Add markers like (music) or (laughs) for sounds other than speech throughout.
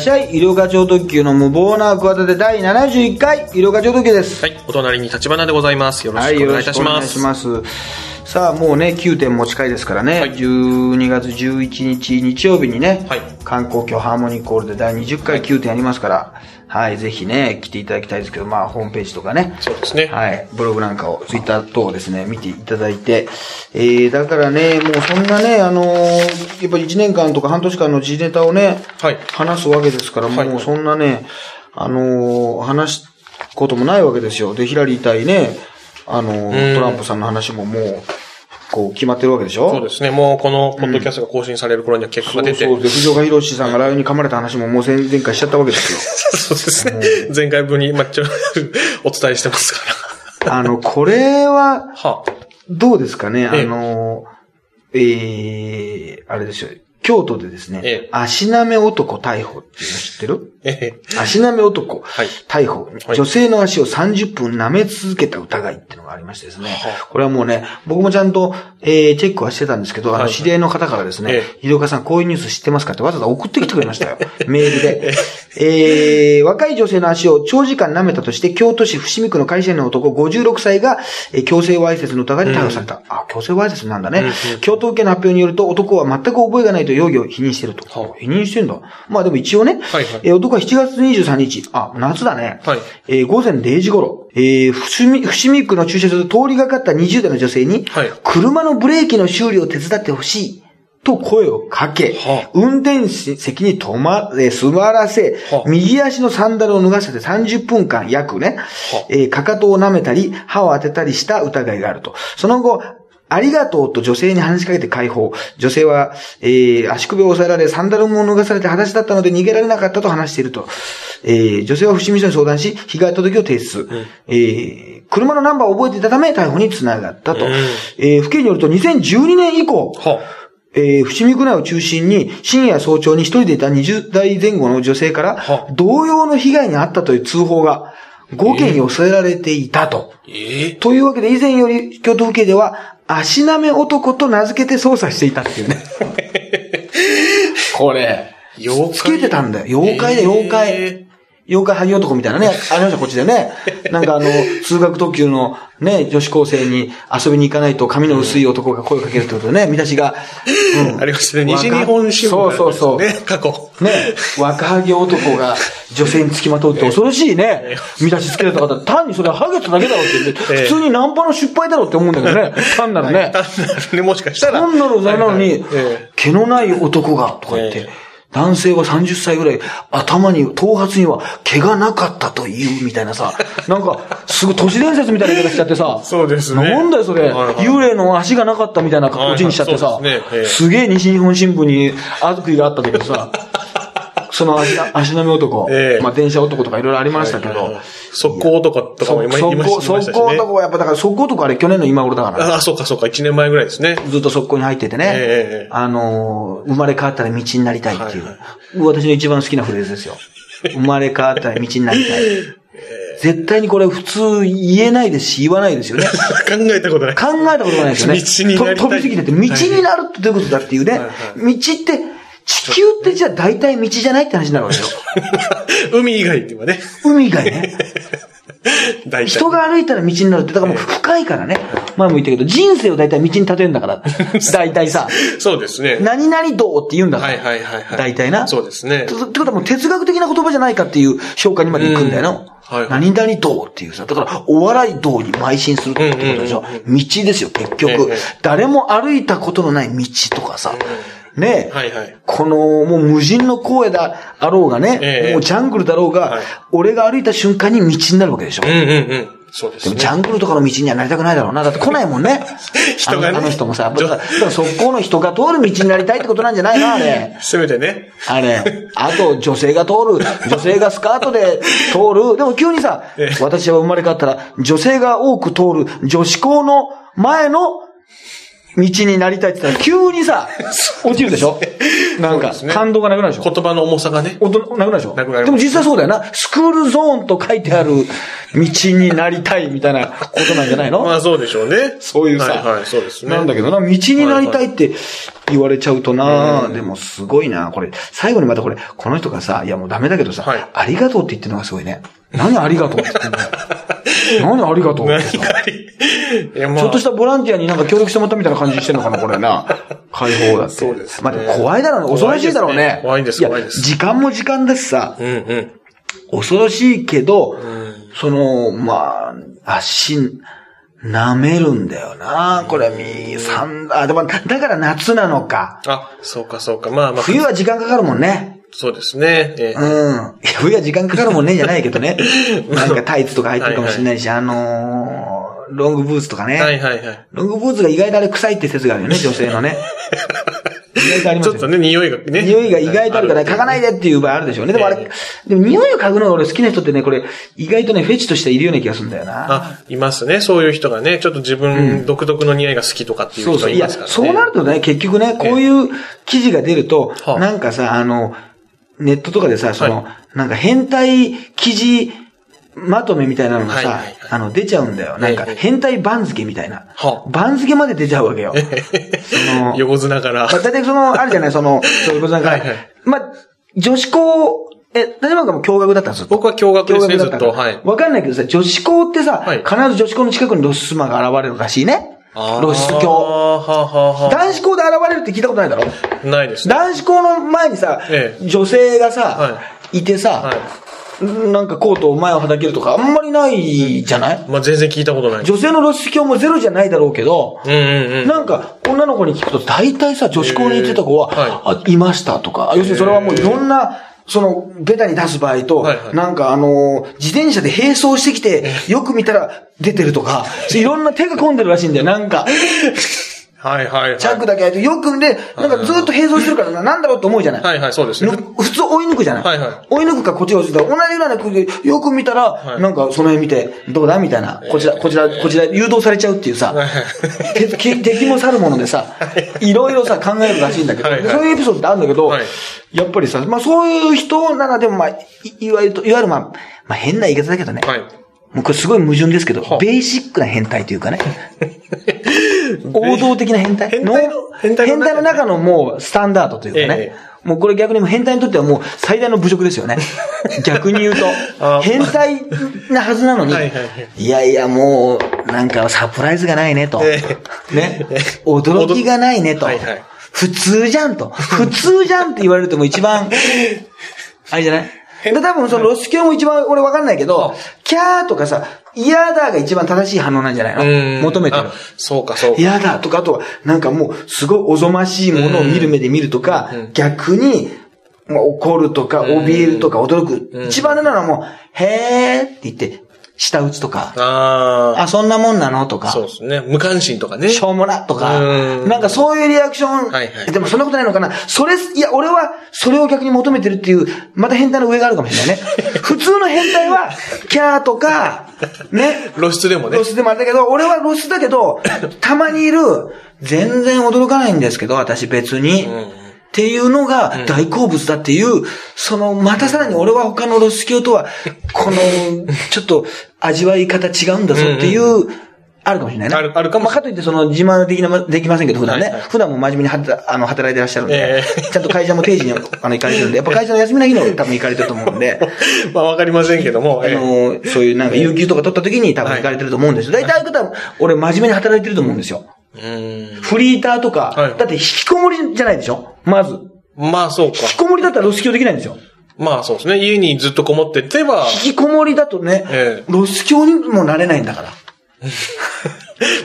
っしゃい。医療課長特急の無謀な企て第71回、医療課長特急です。はい、お隣に立花でございます。よろはい、しくお願いいたしましくお願いしす。ます。さあ、もうね、9点も近いですからね、はい12月11日日曜日にね、はい観光協ハーモニーコールで第20回9点ありますから、はい、ぜひね、来ていただきたいですけど、まあ、ホームページとかね、そうですね。はい。ブログなんかを、ツイッター等をですね、見ていただいて、えー、だからね、もうそんなね、あのーやっぱり1年間とか半年間の時ネタをね、はい話すわけですから、はいもうそんなね、あのー話すこともないわけですよ。で、ヒラリー対ね、あのーうんトランプさんの話ももう、こう、決まってるわけでしょ？そうですね。もうこのポッドキャストが更新される頃には結果が出て。そうそうで、藤岡弘さんがライオンに噛まれた話ももう前前回しちゃったわけですよ。そうですね。前回分に、まあ、ちょ (laughs) お伝えしてますかあの、これは、どうですかね、あええの、ええあれですよ。京都でですね、ええ。足なめ男逮捕っていうの知ってる？ええ。足なめ男、はい。逮捕、はい。女性の足を30分舐め続けた疑いっていうのがありましてですね、はこれはもうね、僕もちゃんと、えーチェックはしてたんですけど、あの、はい知り合いの方からですねえ、井岡さんこういうニュース知ってますかってわざわざ送ってきてくれましたよ。(laughs) メールで。えー若い女性の足を長時間舐めたとして、京都市伏見区の会社員の男56歳が、えー強制わいせつの疑いで逮捕された。あ、強制わいせつなんだね。京都府警の発表によると、男は全く覚えがないと容疑を否認していると。はあ否認してんだ。まあでも一応ね、はいはいえー男は7月23日、あ、夏だね。はいえー午前0時頃、えー伏見、伏見区の駐車場で通りがかった20代の女性に、はい車のブレーキの修理を手伝ってほしい。と声をかけ、はあ運転席に止ま、えー座らせ、はあ右足のサンダルを脱がせて30分間約ね、あえーかかとを舐めたり、歯を当てたりした疑いがあると。その後、ありがとうと女性に話しかけて解放。女性は、えー足首を押さえられ、サンダルも脱がされて裸足だったので逃げられなかったと話していると。えー女性は伏見署に相談し、被害届を提出。えー車のナンバーを覚えていたため逮捕につながったと。うんえー府警によると2012年以降、はえー伏見区内を中心に深夜早朝に一人でいた20代前後の女性からは同様の被害に遭ったという通報が5件寄せられていたと。ええというわけで以前より京都府警では足なめ男と名付けて捜査していたっていうね。(laughs) これ。妖怪つけてたんだよ。妖怪だよ、妖怪。え妖怪萩男みたいなね、(laughs) ありました、こっちでね。なんかあの、通学特急のね、女子高生に遊びに行かないと髪の薄い男が声をかけるってことでね、見出しが。うんありましたね。西日本新聞そうそうそう。ね、過去。ね、若ハゲ男が女性につきまとうって (laughs) 恐ろしいね。見出しつけられた方、単にそれはハゲただけだろうって言って、ええ普通にナンパの失敗だろうって思うんだけどね。(laughs) 単なるね。単なるね、もしかしたら。単なるなのに毛のない男が、とか言ってええ、男性は30歳ぐらい、頭に、頭髪には毛がなかったという、みたいなさ、(laughs) なんか、すごい都市伝説みたいな言い方しちゃってさ、そうですね。なんだよそれ、はいはい。幽霊の足がなかったみたいな感じにしちゃってさはいはい。すね。ええ、すげえ西日本新聞に悪意があったけどさ、その足 (laughs) 足並み男、ええまあ電車男とかいろいろありましたけど、速攻男とかも今言いました速攻、速攻男はやっぱだから速攻男あれ去年の今頃だから。ああ、そうかそうか、1年前ぐらいですね。ずっと速攻に入っててね。ええあのー生まれ変わったら道になりたいっていう。はい私の一番好きなフレーズですよ。(laughs) 生まれ変わったら道になりたい。(laughs) 絶対にこれ普通言えないですし言わないですよね。考えたことない。考えたことがないですよね。道になりたいと飛びすぎてて、道になるってどういうことだっていうね。はいはい道って、地球ってじゃあ大体道じゃないって話になるわけよ。(laughs) 海以外っていうね。海以外ね。(laughs) 大体。人が歩いたら道になるって、だからもう深いからね。前も言ったけど、人生を大体道に例えるんだから。(laughs) 大体さ、そうですね。何々道って言うんだから。はいはいはいはい。大体な。そうですねって。ことはもう哲学的な言葉じゃないかっていう評価にまで行くんだよな。うんはい何々道っていうさ、だからお笑い道に邁進するってことでしょ。道ですよ、結局、ええ誰も歩いたことのない道とかさ。ねえ、はいはい。この、もう無人の荒野だあろうがね、ええもうジャングルだろうが、はい俺が歩いた瞬間に道になるわけでしょ。うんうんうん。そうですねでもジ。ャングルとかの道にはなりたくないだろうな。だって来ないもんね。(laughs) 人がねあのあの人もさ、だからだから速攻の人が通る道になりたいってことなんじゃないの？あれ。(laughs) せめてね。あれ、あと女性が通る、(laughs) 女性がスカートで通る、でも急にさええ、私は生まれ変わったら、女性が多く通る女子校の前の道になりたいって言ったら、急にさ、(laughs) 落ちるでしょ？なんか感動がなくなるでしょ？言葉の重さがね。おとなくなるでしょなくなりますでも実際そうだよな。スクールゾーンと書いてある道になりたいみたいなことなんじゃないのまあそうでしょうね。そういうさはいはい、そうですね。なんだけどな、道になりたいって言われちゃうとな、でもすごいな、これ、最後にまたこれ、この人がさ、いやもうダメだけどさ、はいありがとうって言ってるのがすごいね。何ありがとうって言って。何ありがとうってさ。何かり。まあ。ちょっとしたボランティアになんか協力してもらったみたいな感じしてんのかな、これな。(laughs) 解放だって。そうですねまあでも怖いだろうね。恐ろしいだろうね。怖いですね怖いですや、時間も時間だしさ、うんうん。恐ろしいけど、んその、まあ、足、舐めるんだよな。これ、み、三、あ、でも、だから夏なのか。あ、そうかそうか。まあまあ。冬は時間かかるもんね。そうですね。えうん。いや冬は時間かかるもんね、じゃないけどね。(laughs) なんかタイツとか入ってるかもしれないし、あのー、ロングブーツとかね。はいはいはい。ロングブーツが意外とあれ臭いって説があるよね、(laughs) 女性のね。意外とありますよちょっとね、匂いがね。匂いが意外とあるから、嗅がないでっていう場合あるでしょうね。でもあえれ、でも匂いを嗅ぐのが俺好きな人ってね、これ、意外とね、フェチとしているような気がするんだよな。あ、いますね。そういう人がね、ちょっと自分独特の匂いが好きとかっていうそうそう。いや、人いますからね。そうなるとね、結局ね、こういう記事が出ると、はあなんかさ、あの、ネットとかでさ、その、はなんか変態記事まとめみたいなのがさ、あの、出ちゃうんだよ。なんか、ええ変態番付みたいな。はあ番付まで出ちゃうわけよ。(laughs) その、横綱から。まあ、大体その、あるじゃない、その、そういうことなんか、はいはいまあ、女子校、え、大丈夫かも驚愕だったんですよ。僕は驚愕ですね、ずっと。はい。わかんないけどさ、女子校ってさ、はい必ず女子校の近くに露出魔が現れるらしいね。露出狂。男子校で現れるって聞いたことないだろ？あないですね。男子校の前にさ、ええ女性がさ、、はいてさ、はい。なんかコートを前をはだけるとかあんまりないじゃない？まあ全然聞いたことない。女性の露出狂もゼロじゃないだろうけど、うんうんうん。なんか、女の子に聞くと、大体さ、女子校に行ってた子は、えーはいあ、いましたとか、要するにそれはもういろんな、その、ベタに出す場合と、はいはいなんかあのー自転車で並走してきて、よく見たら出てるとか、(laughs) いろんな手が込んでるらしいんだよ、なんか。(laughs) はいはいはい。チャックだけ開いて、よく見て、なんかずっと並走してるからな、(laughs) なんだろうと思うじゃない。はいはい、そうですね。の普通追い抜くじゃない、はいはい。追い抜くかこっちが追い抜くか、同じぐらいの空気で、よく見たら、い。なんかその辺見て、どうだみたいな、こちら、こちら、こちら、誘導されちゃうっていうさ、敵も去るものでさ、いろいろさ、考えるらしいんだけど、はいはい。でそういうエピソードってあるんだけど、はい。やっぱりさ、まあそういう人ならでも、まあ、いいわゆると、いわゆるまあ、まあ変な言い方だけどね、はい。もうこれすごい矛盾ですけど、はあベーシックな変態というかね。(laughs) 王道的な変態変態の変態の中のもうスタンダードというかね。えもうこれ逆にもう変態にとってはもう最大の侮辱ですよね。(laughs) 逆に言うとあ。変態なはずなのに。はいはいはいいやいやもう、なんかサプライズがないねと。えね。驚きがないねとはいはい。普通じゃんと。普通じゃんって言われるともう一番、(laughs) あれじゃない？で多分そのロス教も一番俺わかんないけど、キャーとかさ、嫌だが一番正しい反応なんじゃないうん。の求めてる。あ。そうかそうか。嫌だとか、あとは、なんかもう、すごいおぞましいものを見る目で見るとか、逆に、まあ、怒るとか、怯えるとか、驚く。一番なのはもう、へーって言って、舌打ちとか、ああ、そんなもんなの？とかあ。、そうですね。無関心とかね。しょうもな？とかう、んなんかそういうリアクション、はいはいでもそんなことないのかなそれ、いや、俺はそれを逆に求めてるっていう、また変態の上があるかもしれないね。(laughs) 普通の変態は、キャーとか、ね、露出でもね露。出でもあれだけど、俺は露出だけど、たまにいる、全然驚かないんですけど、私別に。っていうのが大好物だっていう、その、またさらに俺は他の露出狂とは、この、(laughs) ちょっと味わい方違うんだぞっていう、あるかもしれないね。あるあるかもしれないまあ、かといってその自慢はできな、できませんけど、普段ね。はいはい普段も真面目にはたあの働いてらっしゃるんで、ええちゃんと会社も定時にあの行かれてるんで、やっぱ会社の休みの日の (laughs) 多分行かれてると思うんで、まあわかりませんけども。あええの、そういうなんか、有給とか取った時に多分行かれてると思うんですよ。大体ああいう方は、俺真面目に働いてると思うんですよ。うん。フリーターとか、はいだって引きこもりじゃないでしょ？まず。まあそうか引。きこもりだったら露出狂できないんですよ。まあそうですね。家にずっとこもっててば、引きこもりだとね、ええ露出狂にもなれないんだから。(laughs)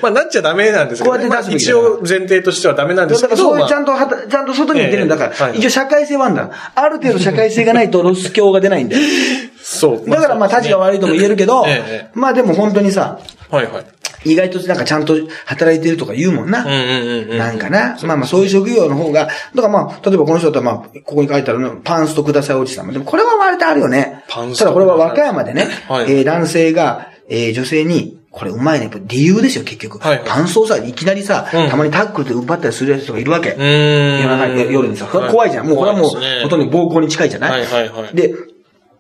まあなっちゃダメなんですけど、こうやって出すべき一だな応前提としてはダメなんですだからけど、まあそういうちゃんとはた、ちゃんと外に出てるんだから、ええはい一応社会性はあるんだ。ある程度社会性がないと露出狂が出ないんで。(laughs) そう。だからまあ、立ちが悪いとも言えるけど、ええまあでも本当にさ、はいはい。意外となんかちゃんと働いてるとか言うもんな。うんうんうんうん。なんかな。まあまあそういう職業の方が、だからまあ、例えばこの人だったらまあ、ここに書いてあるの、パンストくださいおじさん。でもこれは割とあるよね。パンストただこれは和歌山でね、はいえー男性が、えー女性に、これうまいね。理由ですよ、結局。はいはいパンストをさ、いきなりさ、うんたまにタックルで奪ったりする人がいるわけ。うーん。夜中に、さ、はい怖いじゃん。もうこれはもう、ほとんど暴行に近いじゃない、はいはいはいで、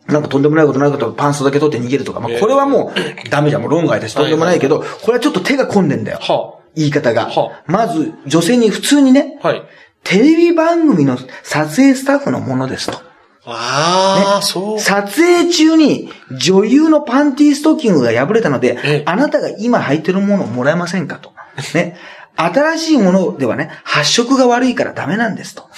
なんかとんでもないことないことパンストだけ取って逃げるとか。まあ、これはもうダメじゃん。もう論外だし、とんでもないけど、これはちょっと手が込んでんだよ。は言い方がは。まず、女性に普通にね、あ。はい。テレビ番組の撮影スタッフのものですと。ああ、そう。撮影中に女優のパンティーストッキングが破れたのええで、あなたが今履いてるものをもらえませんかと。ね。新しいものではね、発色が悪いからダメなんですと。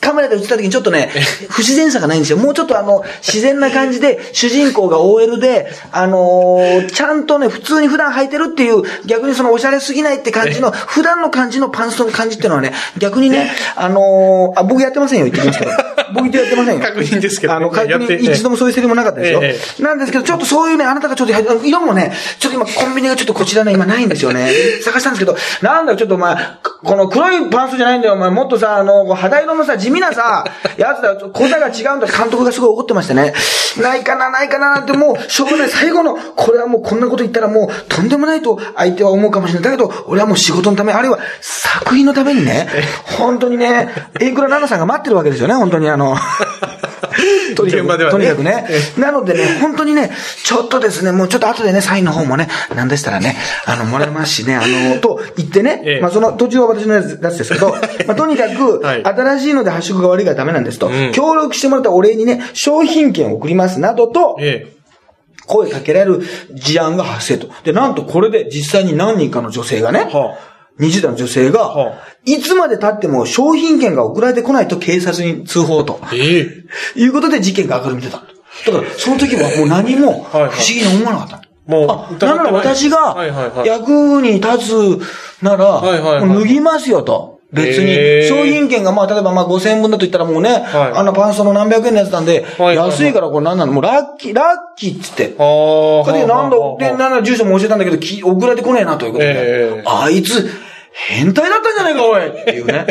カメラで映った時にちょっとね、不自然さがないんですよ。もうちょっとあの、自然な感じで、主人公が OL で、あのーちゃんとね、普通に普段履いてるっていう、逆にそのおしゃれすぎないって感じの、普段の感じのパンストの感じっていうのはね、逆にね、あのーあ、僕やってませんよ、言ってきますけど。(laughs) 僕やってませんよ。確認ですけどねあの、確認、一度もそういうセリフもなかったですよ。ええなんですけど、ちょっとそういうね、あなたがちょっと、色もね、ちょっと今コンビニがちょっとこちらね、今ないんですよね。探したんですけど、なんだよ、ちょっとお前、この黒いパンツじゃないんだよ、お前、もっとさ、あの、肌色のさ、地味なさ、(laughs) やつだよ、小座が違うんだ、監督がすごい怒ってましたね。ないかな、ないかな、なんてもう、しょうがない、最後の、これはもうこんなこと言ったらもう、とんでもないと相手は思うかもしれない。だけど、俺はもう仕事のため、あるいは作品のためにね、本当にね、エイクラナナさんが待ってるわけですよね、本当にあの、とにかく、ねとにかくね。なのでね、本当にね、ちょっとですね、もうちょっと後でね、サインの方もね、なんでしたらね、あの、もらえますしね、あの、と言ってね、ええまあその途中は私のやつですけど、(laughs) まあとにかく、はい新しいので発色が悪いからダメなんですと、ん協力してもらったお礼にね、商品券を送りますなどと、ええ。声かけられる事案が発生と。で、なんとこれで実際に何人かの女性がね、は20代の女性が、はあいつまで経っても商品券が送られてこないと警察に通報と。ええ。いうことで事件が明るみ出た。だから、その時はもう何も不思議に思わなかった。もうあ、なら私が役に立つなら、脱ぎますよと。別に。商品券がまあ、例えばまあ5000円分だと言ったらもうね、はいあんなパンストの何百円のやつなんで、安いからこれ何なの？もうラッキー、ラッキーっつって。ああ。で、なんだ、で、ななんだ、住所も教えたんだけど、き送られてこねえなということで。ええあいつ、変態だったんじゃないか、おいっていうね。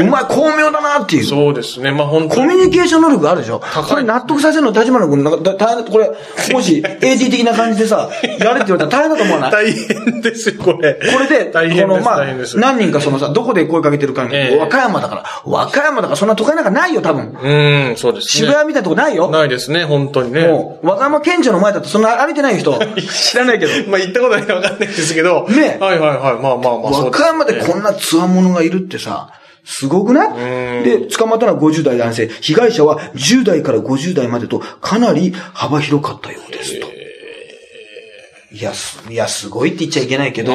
お前、巧妙だなっていう。そうですね。まあ本当コミュニケーション能力があるでしょこれ納得させるの、立花君、なんか、だ大変、これ、(laughs) もし、AD 的な感じでさ、やれって言われたら大変だと思わない？大変ですよ、これ。これで、大変この、まあ何人かそのさ、どこで声かけてるかに、ええ和歌山だから、和歌山だから、そんな都会なんかないよ、多分。うん、そうですね。渋谷みたいなとこないよ？ないですね、本当にね。もう、和歌山県庁の前だとそんな歩いてない人、(laughs) 知らないけど。まあ行ったことないかわかんないですけど。ねはいはいはい。まあまあまあ、そう和歌山でこんなつわものがいるってさ、すごくない？で、捕まったのは50代男性。被害者は10代から50代までとかなり幅広かったようですと。いや、すいや、すごいって言っちゃいけないけど、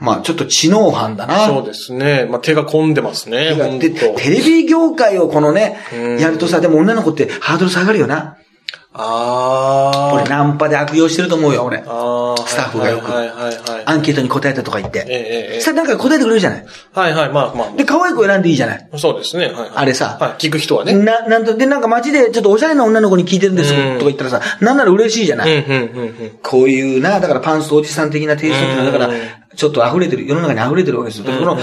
まあちょっと知能犯だな。そうですね。まあ手が込んでますね、本で、当テレビ業界をこのね、やるとさ、でも女の子ってハードル下がるよな。ああ。俺ナンパで悪用してると思うよ、俺。ああ。スタッフがよくはいはいはいはい。アンケートに答えたとか言って。ええええそしたらなんか答えてくれるじゃない？はいはい、まあまで、可愛い子選んでいいじゃない？あ。そうですね。はいはい。あれさはい、聞く人はね。な、なんと、で、なんか街でちょっとおしゃれな女の子に聞いてるんですとうんか言ったらさ、なんなら嬉しいじゃない？うんうんうんうん。こういうな、だからパンストおじさん的なテイストっていうのは、だからうん、ちょっと溢れてる、世の中に溢れてるわけですよ。だからこの、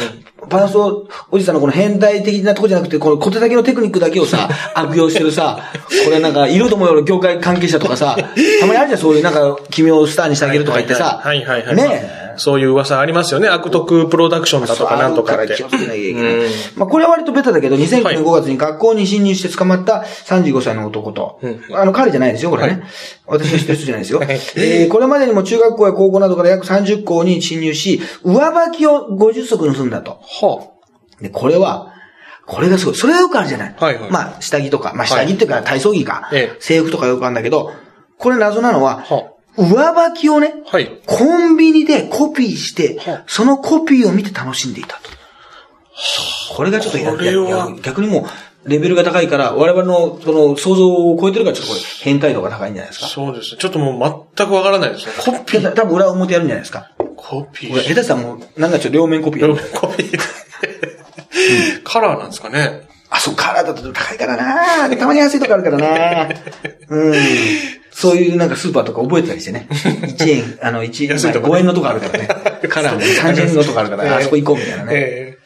パンストおじさんのこの変態的なとこじゃなくて、この小手先のテクニックだけをさ、(laughs) 悪用してるさ、これなんか、いると思うよ、業界関係者とかさ、たまにあるじゃん、そういうなんか、君をスターにしてあげるとか言ってさ、はいはいはい。ねまあそういう噂ありますよね。悪徳プロダクションだとかなんとかって。気をつけなきゃいけないうん。まあ、これは割とベタだけど、2009はい年5月に学校に侵入して捕まった35歳の男と、あの、彼じゃないですよ、これね。私の人じゃないですよ。(laughs) はいえーこれまでにも中学校や高校などから約30校に侵入し、上履きを50足盗んだと。はで、これは、これがすごい。それはよくあるじゃない。はいはいまあ、下着とか、まあ、下着っていうか体操着か、ええ制服とかよくあるんだけど、これ謎なのは、は上履きをね、あ。はい。コンビニでコピーしてはあ、そのコピーを見て楽しんでいたと。これがちょっとやこれは逆にもう、レベルが高いから、我々のその想像を超えてるから、ちょっとこれ、変態度が高いんじゃないですか？そうですね。ちょっともう全くわからないですね。コピー。多分裏表やるんじゃないですか？コピこれ、下ー。手したらもう、なんかちょっと両面コピーやる。コピー。カラーなんですかね？あ、そう、カラーだと高いからなでたまに安いとこあるからなうん。そういうなんかスーパーとか覚えてたりしてね。(laughs) 1円、あの、1円、安いとこ5円のとこあるからね。(laughs) カラーも30円のとこあるから、あそこ行こうみたいなね。え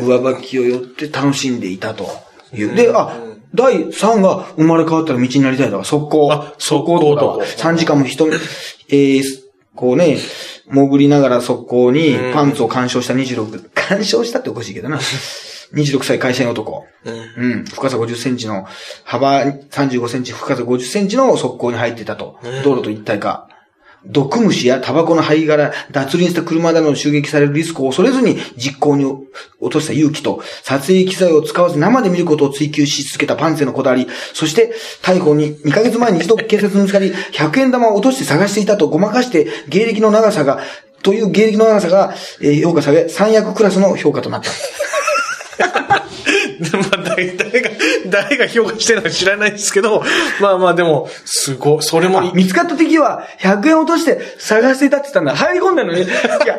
上履きを寄って楽しんでいたという。で、あ、第3が生まれ変わったら道になりたいだから、速攻。あ速攻とか速攻3時間も人、えー、こうね、潜りながら速攻にうんパンツを干渉した26、干渉したっておかしいけどな。26歳会社員男。うん。うん。深さ50センチの、幅35センチ、深さ50センチの側溝に入っていたと。道路と一体化。毒虫やタバコの灰殻、脱輪した車などの襲撃されるリスクを恐れずに実行に落とした勇気と、撮影機材を使わず生で見ることを追求し続けたパンセのこだわり、そして逮捕に2ヶ月前に一度警察に見つかり、100円玉を落として探していたとごまかして芸歴の長さが、という芸歴の長さが、えー評価され、三役クラスの評価となった。で (laughs) まあ、誰誰が、誰が評価してるのか知らないですけど、まあまあでも、すごい、それも見つかった敵は100円落として探していたって言ったんだ。入り込んでるのに。(laughs) いや、上か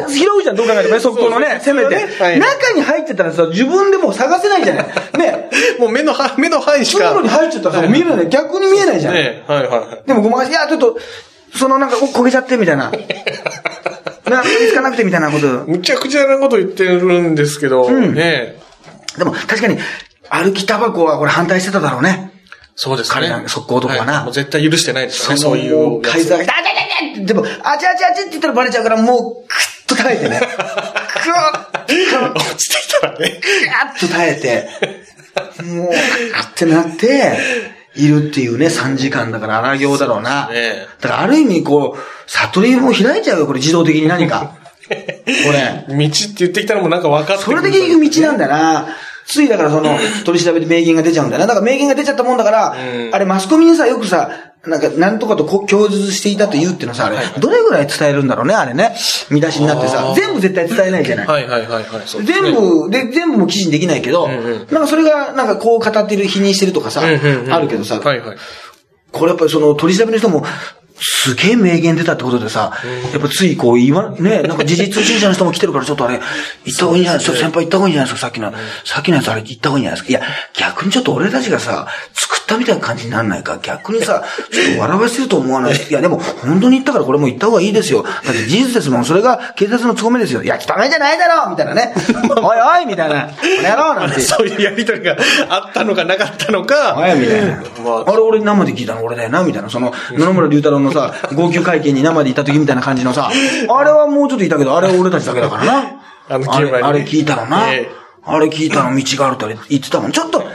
ら拾うじゃん、どう考えてもね、(laughs) 速攻のね、せめて。はい中に入ってたらさ、自分でもう探せないじゃない。ね。もう目の範、目の範囲しか。通路に入っちゃったらさ、見えない。逆に見えないじゃん。ねはいはいはい。でもごまかし、いや、ちょっと、そのなんか、お焦げちゃってみたいな。な見つかなくてみたいなこと。むちゃくちゃなこと言ってるんですけど、んねでも確かに、歩きタバコはこれ反対してただろうね。そうですね。彼ら速攻とかはなはいもう絶対許してないですよね、そういもうやつ。改ざんあちゃちゃちゃってでも、あちゃあちゃあちゃって言ったらバレちゃうから、もう、くっと耐えてね。くっ落ちてきたらね。ガッと耐えて、もう、カってなって、いるっていうね、3時間だから荒行だろうな。そうねだからある意味、こう、悟りも開いちゃうよ、これ自動的に何か。(laughs) これ。道って言ってきたのもなんか分かってそれで結局道なんだな。ついだからその、取り調べで名言が出ちゃうんだよな。だから名言が出ちゃったもんだから、うんあれマスコミにさ、よくさ、なんか、なんとかとこ供述していたと言うっていうのさ、あれ、どれぐらい伝えるんだろうね、あれね。見出しになってさ全部絶対伝えないじゃない。はいはいはいはい。全部、で、全部も記事にできないけど、なんかそれが、なんかこう語ってる、否認してるとかさ、あるけどさ。これやっぱりその取り調べの人も、すげえ名言出たってことでさ、やっぱついこう言わ、ね、なんか事実通信者の人も来てるからちょっとあれ、(laughs) 言った方がいいんじゃないですか、先輩言った方がいいんじゃないですか、さっきの、さっきのやつあれ言った方がいいんじゃないですか？いや、逆にちょっと俺たちがさ、作ったみたいな感じになんないか？逆にさ、(laughs) ちょっと笑わせると思わない？(laughs) いや、でも本当に言ったからこれも言った方がいいですよ。だって事実ですもん。それが警察の務めですよ。いや、汚いじゃないだろみたいなね。おいおいみたいな。この野郎なんて。そういうやりとりがあったのかなかったのか。あやみたいな。まあれ俺生で聞いたの？俺だよな、みたいな。その、野々村龍太郎のさ、号泣会見に生でいた時みたいな感じのさ、あれはもうちょっといたけど、あれは俺たちだけだからな。あのあれ、あれ聞いたのな。ええあれ聞いたの道があるって言ってたもん。ちょっと、道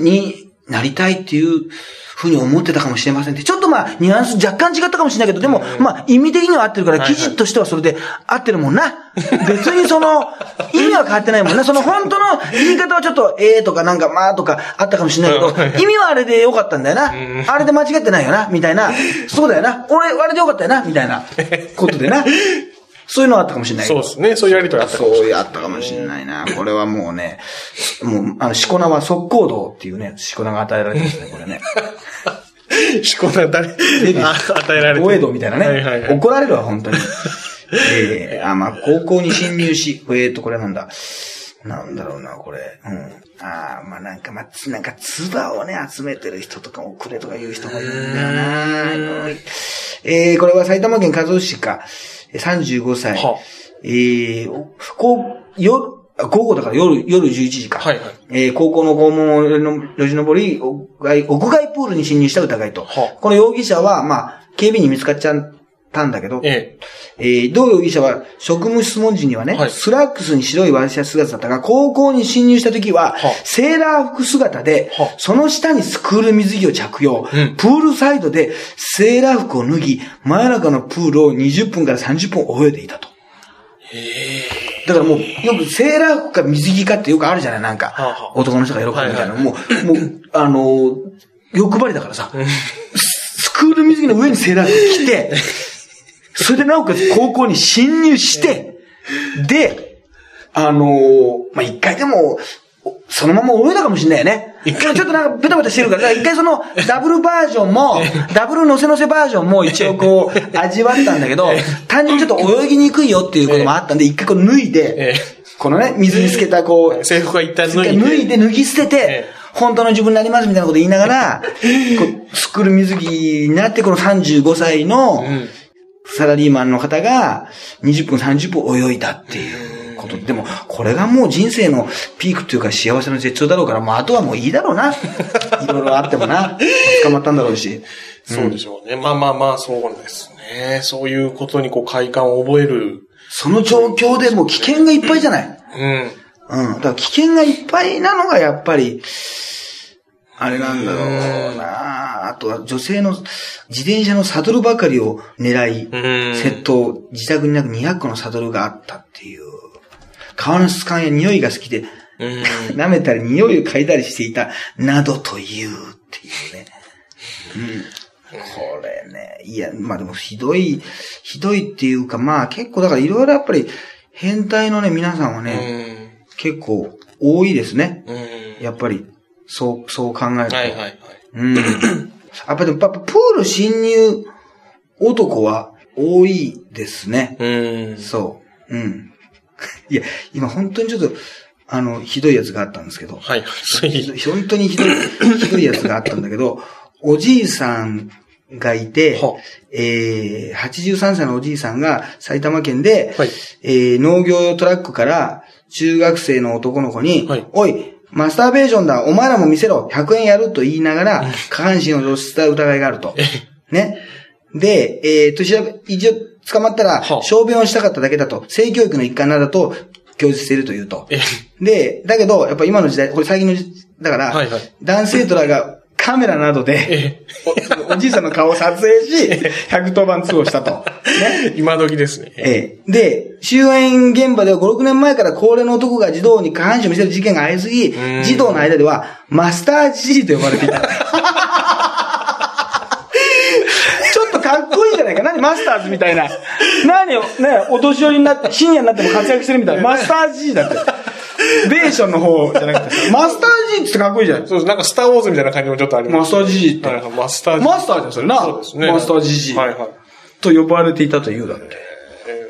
になりたいっていうふうに思ってたかもしれませんって。ちょっとまあ、ニュアンス若干違ったかもしれないけど、でも、まあ、意味的には合ってるから、記事としてはそれで合ってるもんな。別にその、(laughs) 意味は変わってないもんな。その本当の言い方はちょっと、ええとかなんか、まあとかあったかもしれないけど、意味はあれでよかったんだよな。あれで間違ってないよな、みたいな。そうだよな。俺、あれでよかったよな、みたいなことでな。(laughs) そういうのはあったかもしれない。そうですね。そういうやりとりあったかもしそういうあったかもしれないな。これはもうね、もう、あの、しこ名は速攻道っていうね、しこ名が与えられてますね、これね。れない。しこな、誰、あ与えられてる。大江戸みたいなね。はいはいはい。怒られるわ、本当に。(laughs) ええあ、まあ、高校に侵入し、えーと、これなんだ。なんだろうな、これ。うん。ああ、まあなんか、まあ、つなんか、唾をね、集めてる人とかもくれとか言う人もいるんだよな。えー、これは埼玉県加須市か、えー35歳。はえー、おこう、夜、あ午後だから夜、夜11時か。はいはいえー高校の校門の路地登り、屋外、屋外プールに侵入した疑いと。はこの容疑者は、まあ、警備員に見つかっちゃったんだけど、ええ。ー同容疑者は職務質問時にはね、はい。スラックスに白いワイシャツ姿だったが、高校に侵入した時は、はセーラー服姿で、はその下にスクール水着を着用、うん。プールサイドでセーラー服を脱ぎ、真夜中のプールを20分から30分泳いでいたと。だからもう、よくセーラー服か水着かってよくあるじゃないなんか、男の人が喜ぶみたいな。はいはい。もう、もう、あのー欲張りだからさ、スクール水着の上にセーラー服着て、(laughs) それでなおかつ高校に侵入して、で、あのーまあ、一回でも、おそのまま泳いだかもしんないよね。一回。ちょっとなんかベタベタしてるから、一回そのダブルバージョンも、ダブル乗せ乗せバージョンも一応こう味わったんだけど、単純にちょっと泳ぎにくいよっていうこともあったんで、一回こう脱いえでえ、このね、水につけたこう、制服は一旦脱いで。脱いで脱ぎ捨てえてえ、本当の自分になりますみたいなこと言いながら、こうスクール水着になって、この35歳のんサラリーマンの方が20分30分泳いだっていうことで。でも、これがもう人生のピークっていうか幸せの絶頂だろうから、もうあとはもういいだろうな。(laughs) いろいろあってもな。捕まったんだろうし。そうでしょうね。まあまあまあ、そうですね。そういうことにこう快感を覚える。その状況でもう危険がいっぱいじゃない。うん。うん。だから危険がいっぱいなのがやっぱり、あれなんだろうなあとは女性の自転車のサドルばかりを狙い、うん。窃盗、自宅になく200個のサドルがあったっていう。革の質感や匂いが好きで、うん。(laughs) 舐めたり匂いを嗅いだりしていた、などというっていうね。うん。これね、いや、まあでもひどい、ひどいっていうか、まあ結構だからいろいろやっぱり変態のね、皆さんはね、結構多いですね。うん。やっぱり、そう、そう考えると。はいはいはい。うん。やっぱでも、やっぱプール侵入男は多いですね。うん。そう。うん。(laughs) いや、今本当にちょっと、あの、ひどいやつがあったんですけど、はい本当にひどい、(laughs) ひどいやつがあったんだけど、おじいさんがいては、えー、83歳のおじいさんが埼玉県で、はいえー、農業用トラックから中学生の男の子に、はいおい、マスターベーションだ、お前らも見せろ、100円やると言いながら、下半身を露出した疑いがあると。ね。で、えー、と、調べ、一応捕まったらは、あ。小便をしたかっただけだと、性教育の一環などと供述しているというと。え、で、だけど、やっぱ今の時代、これ最近の時だから、はいはい。男性トラがカメラなどで、え、おおじいさんの顔を撮影し、(laughs) 110番通報したと。ね。(laughs) 今時ですね。ええ。で、終演現場では5、6年前から高齢の男が児童に下半身を見せる事件が相次ぎん、児童の間では、マスターじじいと呼ばれていた。(laughs) ちょっとかっこいいじゃないか。何マスターズみたいな。何よ、ね、お年寄りになって、深夜になっても活躍してるみたいな。マスターじじいだって。ベーションの方じゃなくて。(laughs) マスターじじいってかっこいいじゃない？そうです。なんかスターウォーズみたいな感じもちょっとあります。マスターじじいって。はいはい、マスターマスターじゃん、それな。そうですね。マスターじじい。はいはい。と呼ばれていたというだって。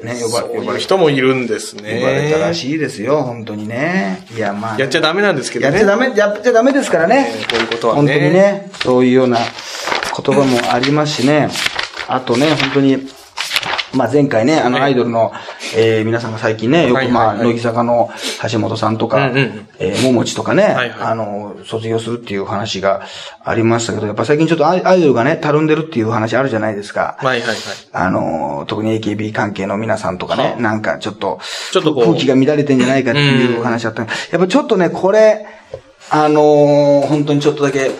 ね、呼ばそういう呼ばれ人もいるんですね。呼ばれたらしいですよ、本当にね。いや、まあ。やっちゃダメなんですけどね。やっちゃダメ、やっちゃダメですからね。えーこういうことはね本当にね、そういうような言葉もありますしね。あとね、本当に、まあ前回ね、あの、ねアイドルの、えー皆さんが最近ね、よく、まあ、はい乃木坂の橋本さんとか、えー、ももちとかね、あの、卒業するっていう話がありましたけど、やっぱ最近ちょっとアイドルがね、たるんでるっていう話あるじゃないですか。はいはいはい。あの、特に AKB 関係の皆さんとかねは、あなんかちょっと、ちょっとこう空気が乱れてんじゃないかっていう話あった。やっぱちょっとね、これ、あのー本当にちょっとだけ、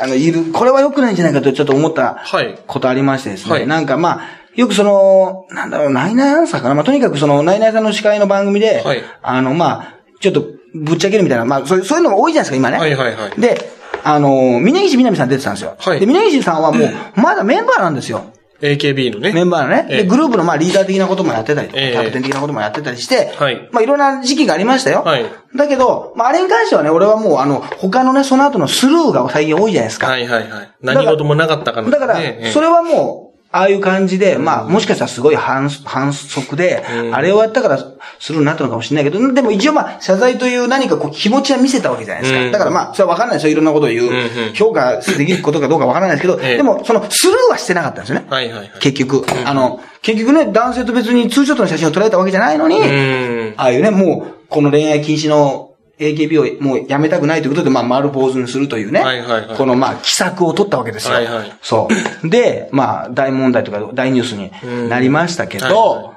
あの、いる、これは良くないんじゃないかとちょっと思ったはいことありましてですね。はいなんかまあ、よくその、なんだろう、ナイナイアンサーかな？まあ、とにかくその、ナイナイさんの司会の番組で、はいあの、まあ、ちょっと、ぶっちゃけるみたいな、まあ、そういうそういうのが多いじゃないですか、今ね。はいはいはいで、あの、峯岸みなみさん出てたんですよ。はいで、峯岸さんはもう、まだメンバーなんですよ。AKB のね。メンバーのね。ええで、グループのまあリーダー的なこともやってたりとか、ええキャプテン的なこともやってたりして、はいまあいろんな時期がありましたよ。はいだけど、まああれに関してはね、俺はもうあの、他のね、その後のスルーが最近多いじゃないですか。はいはいはい。何事もなかったかな、だから、それはもう、ああいう感じで、まあ、もしかしたらすごい反反則で、うんあれをやったからスルーになったのかもしれないけど、でも一応まあ、謝罪という何かこう気持ちは見せたわけじゃないですか。うんだからまあ、それはわかんないですよ。いろんなことを言う。評価できることかどうかわからないですけど、ええでも、その、スルーはしてなかったんですよね。はいはいはい。結局。あの、結局ね、男性と別にツーショットの写真を撮られたわけじゃないのに、うん。ああいうね、もう、この恋愛禁止の AKB をもうやめたくないということで、まあ、丸坊主にするというね、はいはいはい。この、まあ、奇策を取ったわけですよ。はいはい。そう。で、まあ、大問題とか大ニュースになりましたけど、うんはいはい。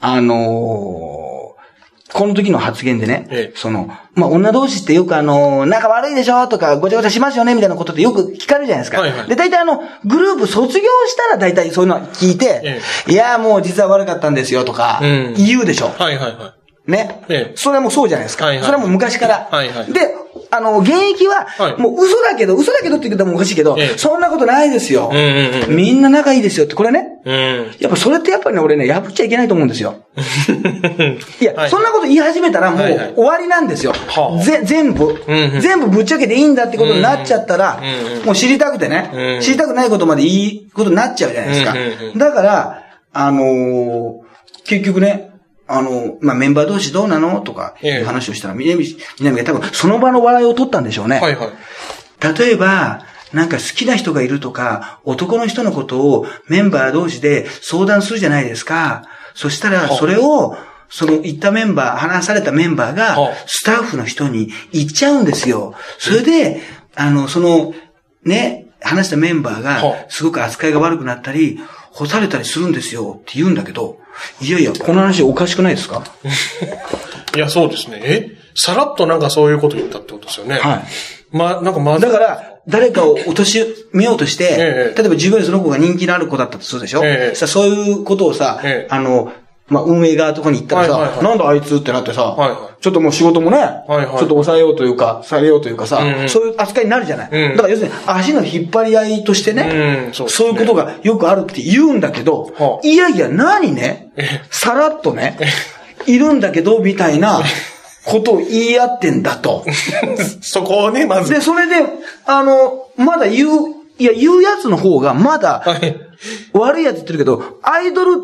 あのーこの時の発言でね、ええ。その、まあ、女同士ってよくあのー仲悪いでしょとか、ごちゃごちゃしますよねみたいなことってよく聞かれるじゃないですか。はいはい。で、大体あの、グループ卒業したら大体そういうの聞いて、えいや、もう実は悪かったんですよとか、うん。言うでしょ。はいはいはね。ええそれはもうそうじゃないですか。はいはいそれはもう昔から。はいはいで、あの、現役はは、いもう嘘だけど、嘘だけどって言うともおかしいけど、ええそんなことないですよ、うんうんうんみんな仲いいですよって、これね。い。うん。やっぱそれってやっぱりね、俺ね、破っちゃいけないと思うんですよ。いや、はいそんなこと言い始めたらもう終わりなんですよ。はあぜ全部、んうん全部ぶっちゃけていいんだってことになっちゃったら、うんうんもう知りたくてね、うん知りたくないことまでいいことになっちゃうじゃないですか。うんうんうんだから、あのー結局ね、あの、まあ、メンバー同士どうなの？とか、ええ話をしたら、南、南が多分その場の笑いを取ったんでしょうね。はいはい。例えば、なんか好きな人がいるとか、男の人のことをメンバー同士で相談するじゃないですか。そしたら、それを、その言ったメンバー、話されたメンバーがはあ、スタッフの人に言っちゃうんですよ。それで、あの、その、ね、話したメンバーはがあ、すごく扱いが悪くなったり、干されたりするんですよって言うんだけど、いやいや、この話おかしくないですか？(laughs) いや、そうですね。え？さらっとなんかそういうこと言ったってことですよね。はい。ま、なんかまだから、誰かを落としめようとして、ええ例えば自分よりその子が人気のある子だったとするでしょ、ええさそういうことをさ、ええあの、まあ、運営側とかに行ったらさ、はいはいはい。なんだあいつってなってさ、はいはい。ちょっともう仕事もね、いはい。ちょっと抑えようというか、されようというかさ、うんうん。そういう扱いになるじゃない、うん。だから要するに足の引っ張り合いとしてね、うん。そうですね。いうことがよくあるって言うんだけど、はあ。いやいや、何ね、さらっとね、いるんだけど、みたいなことを言い合ってんだと。(laughs) そこをね、まず。で、それで、あの、まだ言う、いや、言うやつの方がまだ、はい。悪いやつ言ってるけど、アイドル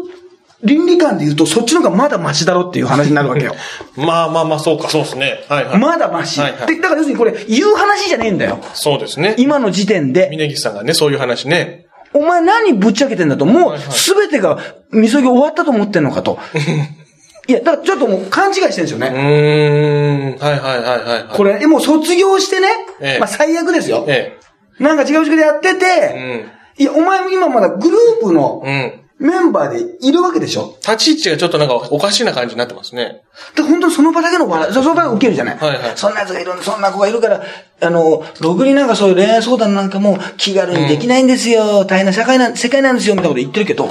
倫理観で言うと、そっちの方がまだマシだろっていう話になるわけよ。(laughs) まあまあまあ、そうか、そうですね。はいはい。まだマシ。はいはいで、だから要するにこれ、言う話じゃねえんだよ。そうですね。今の時点で。峯岸さんがね、そういう話ね。お前何ぶっちゃけてんだと、もうすべてが、みそぎ終わったと思ってんのかと。(laughs) いや、だからちょっともう勘違いしてるんですようね。ーん。はいはいはいはいはい。これ、えもう卒業してね、ええまあ最悪ですよ。えなんか違う仕事やってて、え。いや、お前も今まだグループのうん。うん。メンバーでいるわけでしょ？立ち位置がちょっとなんかおかしいな感じになってますね。で、本当にその場だけの笑い、その場で受けるじゃない？はいはいそんな奴がいるんだ、そんな子がいるから、あの、ろくになんかそういう恋愛相談なんかも気軽にできないんですよ、大変な社会な、世界なんですよ、みたいなこと言ってるけど、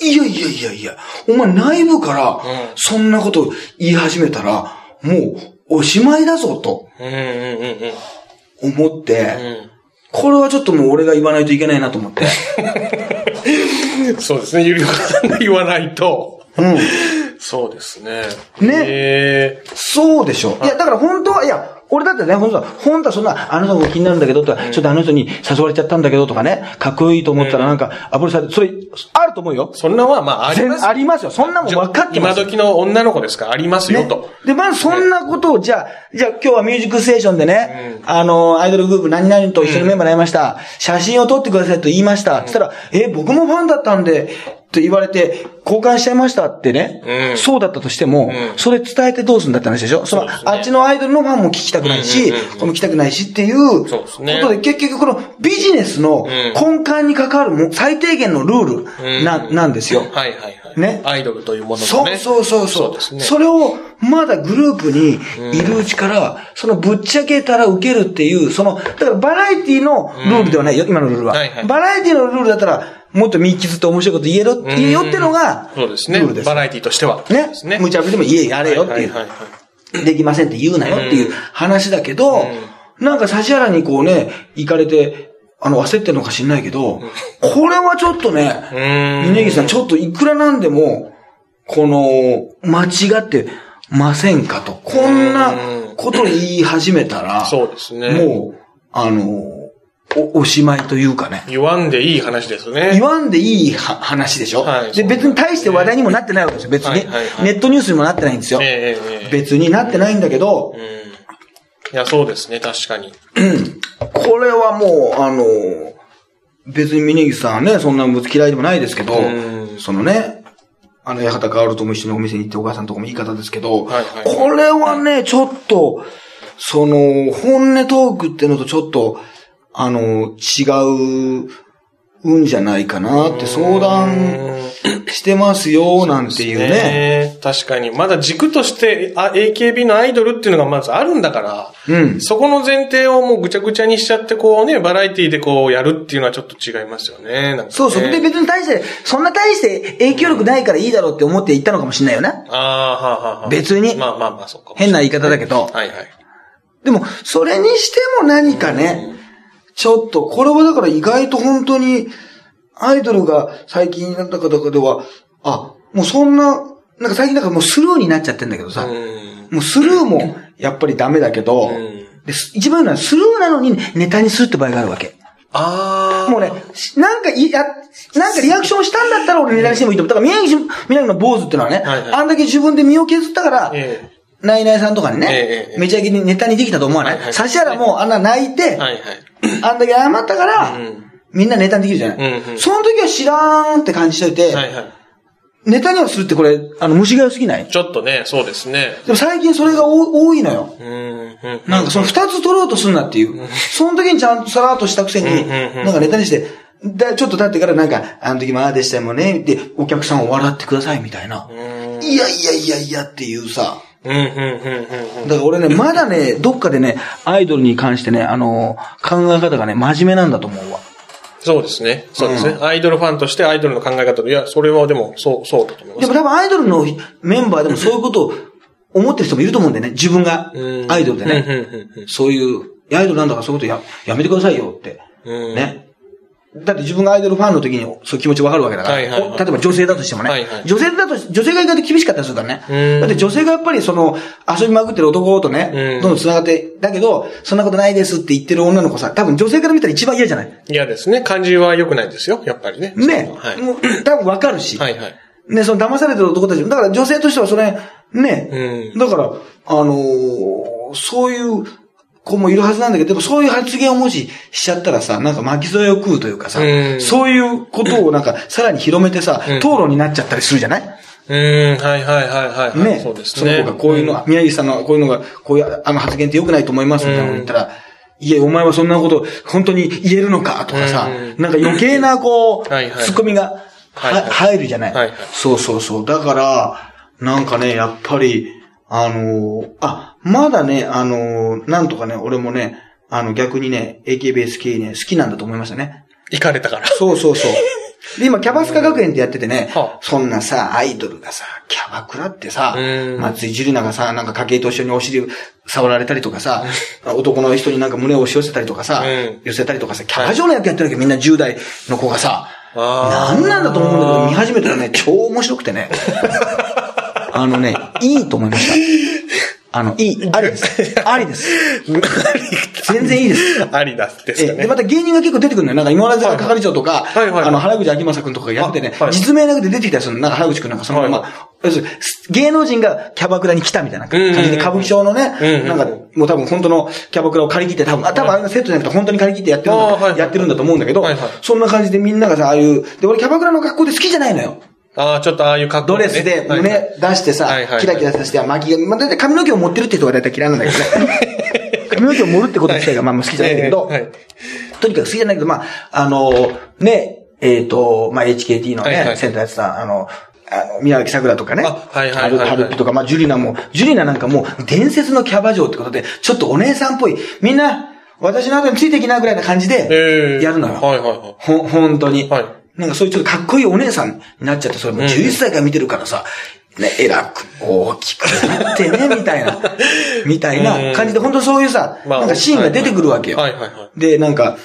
いやいやいやいや、お前内部から、そんなこと言い始めたら、もう、おしまいだぞ、とうんうんうん思って、うん。これはちょっともう俺が言わないといけないなと思って。うん。そうですね。ゆりおかさんが言わないと。うん。そうですね。ねえそうでしょ。いや、だから本当は、いや、俺だってね、本当は、本当はそんな、あの人が気になるんだけど、とか、ちょっとあの人に誘われちゃったんだけど、とかね、かっこいいと思ったらなんか、アプロされて、それ、あると思うよー。そんなはまああります。ありますよ。そんなもん分かってますよ。今時の女の子ですか？らありますよねと。。で、まずそんなことを、じゃあ、じゃあ今日はミュージックステーションでね、あの、アイドルグループ何々と一緒にメンバーになりました。写真を撮ってくださいと言いました。そしたら、え、僕もファンだったんで、と言われて、交換しちゃいましたってね、うんそうだったとしても、んそれ伝えてどうするんだって話でしょ？その、ねあっちのアイドルのファンも聞きたくないし、この聞きたくないしっていう、ことで、結局このビジネスの根幹に関わるも最低限のルールな、うんなんですよ。はいはいはい。ね？アイドルというものそうのね。そうそうそう。そうですね。それを、まだグループにいるうちから、そのぶっちゃけたら受けるっていう、その、だからバラエティのルールではないよ、今のルールは。はいはいバラエティのルールだったら、もっと身傷って面白いこと言えろ、言えよってのが、そうですねルールです。バラエティとしては。ねね。無茶ぶりでも言え、やれよっていう。できませんって言うなよっていう話だけど、なんか指原にこうね、行かれて、あの、焦ってるのか知んないけど、これはちょっとね、うーん。峯岸さん、ちょっといくらなんでも、この、間違ってませんかと。こんなこと言い始めたら、そうですね。もう、あの、お、おしまいというかね。言わんでいい話ですね。言わんでいいは話でしょ、はいで、別に大して話題にもなってないわけですよ。別に、ネットニュースにもなってないんですよ。ええええ別になってないんだけど、うん。いや、そうですね、確かに。これはもう、あの、別に峯岸さんはね、そんな嫌いでもないですけどうん、そのね、あの、八幡薫とも一緒にお店に行ってお母さんとかもいい方ですけど、はいはいこれはね、ちょっと、その、本音トークってのとちょっと、あの、違う、うんじゃないかなって相談してますよ、なんていうね。ね確かに。まだ軸として、あ、AKB のアイドルっていうのがまずあるんだから、うん。そこの前提をもうぐちゃぐちゃにしちゃって、こうね、バラエティでこうやるっていうのはちょっと違いますよね。ねそうそう。で、別に大して、そんな大して影響力ないからいいだろうって思って言ったのかもしれないよな。ああ、はあはあはあ。別にまあまあまあ、そうかも。変な言い方だけど。はいはい。でも、それにしても何かね、ちょっと、これはだから意外と本当に、アイドルが最近なんだかとかでは、あ、もうそんな、なんか最近なんかもうスルーになっちゃってんだけどさ、うん。もうスルーもやっぱりダメだけど、んです一番いいのはスルーなのにネタにするって場合があるわけ。ああ。もうね、しなんかいや、なんかリアクションしたんだったら俺ネタにしてもいいと思う。だから宮城みなみの坊主ってのはね、はいはいあんだけ自分で身を削ったから、えナイナイさんとかにね、えええめちゃイケにネタにできたと思わない、はいはい指原もあんな泣いて、えはいはい。(clears throat) あんだけ謝ったから、うんみんなネタにできるじゃない、うんうんその時は知らんって感じしといて、はいはい。ネタにはするってこれ、あの、虫が良すぎない？ちょっとね、そうですね。でも最近それが多多いのよ。うん、うん。なんかその二つ取ろうとすんなっていう。その時にちゃんとさらっとしたくせに、なんかネタにして、だちょっと経ってからなんか、あの時まあでしたもんね、で、お客さんを笑ってくださいみたいな。いやいやいやいやっていうさ、うん、うん、うん、うん。だから俺ね、まだね、どっかでね、アイドルに関してね、あの、考え方がね、真面目なんだと思うわ。そうですね。そうですね。アイドルファンとしてアイドルの考え方と、いや、それはでも、そう、そうだと思いま。ですも多分アイドルのメンバーでもそういうことを思ってる人もいると思うんだよね。自分がうんアイドルでうん、うん、ね。うんそういう、アイドルなんだからそういうことややめてくださいよって。うん。ね。だって自分がアイドルファンの時にそういう気持ちわかるわけだから。はいはいはいお例えば女性だとしてもね。はいはい女性だと、女性が意外と厳しかったりするからね。うんだって女性がやっぱりその、遊びまくってる男とね、うんどんどん繋がって、だけど、そんなことないですって言ってる女の子さ、多分女性から見たら一番嫌じゃない？嫌ですね。感じは良くないですよ。やっぱりね。ね。はい。もう多分わかるし。はい、はい。ね、その騙されてる男たちも、だから女性としてはそれ、ね、うんだから、あのーそういう子もいるはずなんだけど、でもそういう発言をもししちゃったらさ、なんか巻き添えを食うというかさ、うん。そういうことをなんかさらに広めてさ、うん。討論になっちゃったりするじゃない？うん、はい、はい、はい、はい。ね。そうですね。その子がこういうの、宮城さんのこういうのが、こういうあの発言って良くないと思いますみたいなこと言ったら、いえ、お前はそんなこと、本当に言えるのかとかさ、うん。なんか余計な、こう、はいはい。ツッコミが、入るじゃない。そうそうそう。だから、なんかね、やっぱり、あのーあ、まだね、あのーなんとかね、俺もね、あの、逆にね、AKBSK ね、好きなんだと思いましたね。行かれたから。そうそうそう。(laughs) で、今、キャバスカ学園ってやっててね、はあ。そんなさ、アイドルがさ、キャバクラってさうん、松井樹里奈がさ、なんか家計と一緒にお尻触られたりとかさ、男の人になんか胸を押し寄せたりとかさ、うん。寄せたりとかさ、キャバ嬢の役やってるわけ、みんな10代の子がさ、なんなんだと思うんだけど、見始めたらね、超面白くてね、(laughs) あのね、いいと思いました。あの、いい、ありです。ありです。全然いいです。ありだですかね。えで、また芸人が結構出てくるのよ。なんか、今村坂係長とか、はいはいはいあの、原口あきまさくんとかがやっててね、あはい実名なくて出てきたりするの。なんか原口くんなんかそのまま、はい要するに芸能人がキャバクラに来たみたいな感じで、歌舞伎町のね、なんか、もう多分本当のキャバクラを借り切って、多分、あ多分あれのセットじゃなくて本当に借り切ってやってるんだやってるんだと思うんだけどそんな感じでみんながさ、ああいう、で、俺キャバクラの格好で好きじゃないのよ。ああ、ちょっとああいう格好ねドレスではい胸出してさはいはいは、いキラキラさせて、巻きが、まあ、大体髪の毛を持ってるって人が大体嫌いなんだけどね。(laughs) 髪の毛を盛るってこと自体がまあまあ好きじゃないんだけど、はいはいとにかく好きじゃないけど、まあ、あの、ね、えっ、と、まあ、HKT のね、はいはいセンターやってた、あの、あの、宮脇桜とかね。あはいはいはいはいハルハルピとか、まあ、ジュリナも、ジュリナなんかもう、伝説のキャバ嬢ってことで、ちょっとお姉さんっぽい。みんな、私の後についてきなぐらいな感じで、ええやるのよ。はいはいはい。ほ、本当に。はいなんかそういうちょっとかっこいいお姉さんになっちゃって、それもう11歳から見てるからさ、ね、偉く、大きくなってね、みたいな、(laughs) みたいな感じで、本当そういうさ、まあなんかシーンが出てくるわけよ。で、なんか、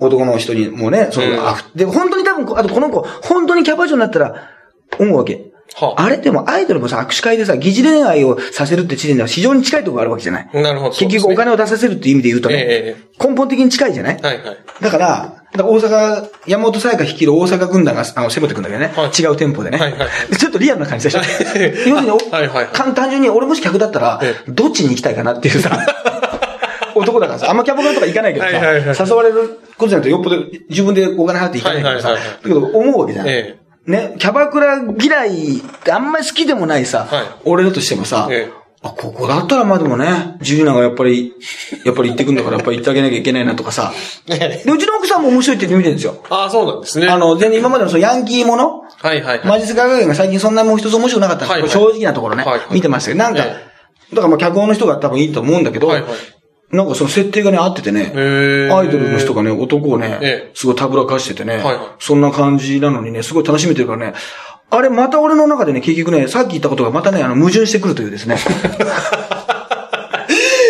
男の人にもね、その、うんあで、本当に多分、あとこの子、本当にキャバ嬢になったら、思うわけ。はああれでもアイドルもさ、握手会でさ、疑似恋愛をさせるって時点では非常に近いところがあるわけじゃない。なるほど。結局お金を出させるっていう意味で言うとね、え根本的に近いじゃないはいはい。だから、大阪、山本沙耶香率いる大阪軍団があの攻めてくんだけどね、はい。違う店舗でね、はいはい。でちょっとリアルな感じでしょ。(laughs) 要するにお、はいはい単純に俺もし客だったらえ、どっちに行きたいかなっていうさ、(laughs) 男だからさ、あんまキャバクラとか行かないけどさ、はいはいはい。誘われることじゃなくてよっぽど自分でお金払って行かないけどさ、はいはいはいはい。だけど思うわけじゃん。え。ね、キャバクラ嫌いってあんまり好きでもないさ、はい。俺だとしてもさ、ええあ、ここだったらまあでもね、ジュリナがやっぱり、やっぱり行ってくんだからやっぱり行ってあげなきゃいけないなとかさ、えで、うちの奥さんも面白いって言って見てるんですよ。ああ、そうなんですね。あの、全然今までのそのヤンキーもの、はいはいはい。マジスカ学園が最近そんなもう一つ面白くなかったんですはいはい。正直なところね、はいはい。見てましたけど、なんか、えだからまあ脚本の人が多分いいと思うんだけど、はいはい。なんかその設定がね、合っててね、アイドルの人がね、男をね、ええ。すごいたぶらかしててね、はいはい。そんな感じなのにね、すごい楽しめてるからね、あれまた俺の中でね、結局ね、さっき言ったことがまたね、あの、矛盾してくるというですね。(laughs)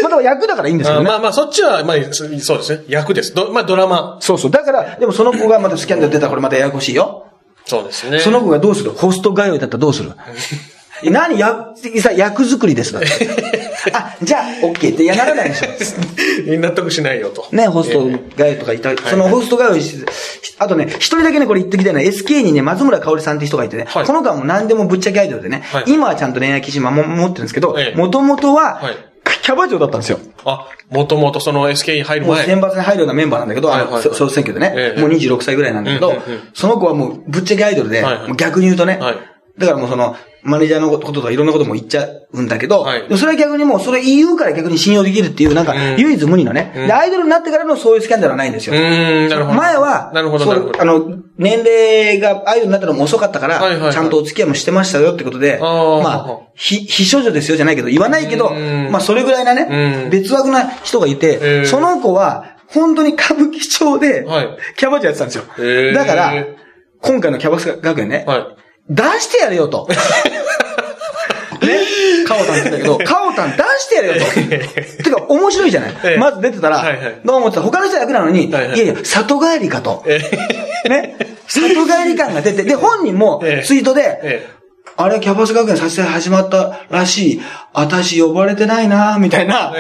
まあ役だからいいんですけどね。あまあまあ、そっちは、まあ、そうですね。役です。どまあ、ドラマ。そうそう。だから、でもその子がまたスキャンダル出たらこれまたややこしいよ。そうですね。その子がどうする？ホスト通いだったらどうする？何や、さ、役作りですだって。(laughs) あ、じゃあ、オッケーって、いや、ならないでしょ。(laughs) 納得しないよと。ね、ホスト通いとかいた、そのホスト通いし、あとね、一人だけね、これ言ってきたいのは、SK にね、松村香織さんって人がいてね、はい。この子はもう何でもぶっちゃけアイドルでね、はい。今はちゃんと恋愛基準守ってるんですけどえ、え。もともとははい、キャバ嬢だったんですよ。あ、もともとその SK に入る前。もう選抜に入るようなメンバーなんだけど、あの、総選挙でね、ええ。もう26歳ぐらいなんだけど、その子はもうぶっちゃけアイドルで、逆に言うとね、はいだからもうその、マネージャーのこととかいろんなことも言っちゃうんだけど、はい。それは逆にもうそれ言うから逆に信用できるっていう、なんかうん。唯一無二のね、うん。で、アイドルになってからのそういうスキャンダルはないんですよ。前は、なるほど、そうなるほど。あの、年齢がアイドルになったのも遅かったから、はいはいはい。ちゃんとお付き合いもしてましたよってことで、まあ、ひ、非少女ですよじゃないけど、言わないけど、うん。まあそれぐらいなうねん、別枠な人がいて、えー。その子は、本当に歌舞伎町ではい、キャバ嬢やってたんですよ。えー。だから、今回のキャバス学園ね、はい。出してやれよと。(laughs) ね、カオタンって言ったけど、カオタン出してやれよと。てか、面白いじゃない、ええ。まず出てたら、はいはい。どう思ってた他の人は役なのに、はいはい。いやいや、里帰りかと。えね。里帰り感が出て、で、本人もええ。ツイートで、えあれ、キャバス学園撮影始まったらしい。私呼ばれてないなみたいな、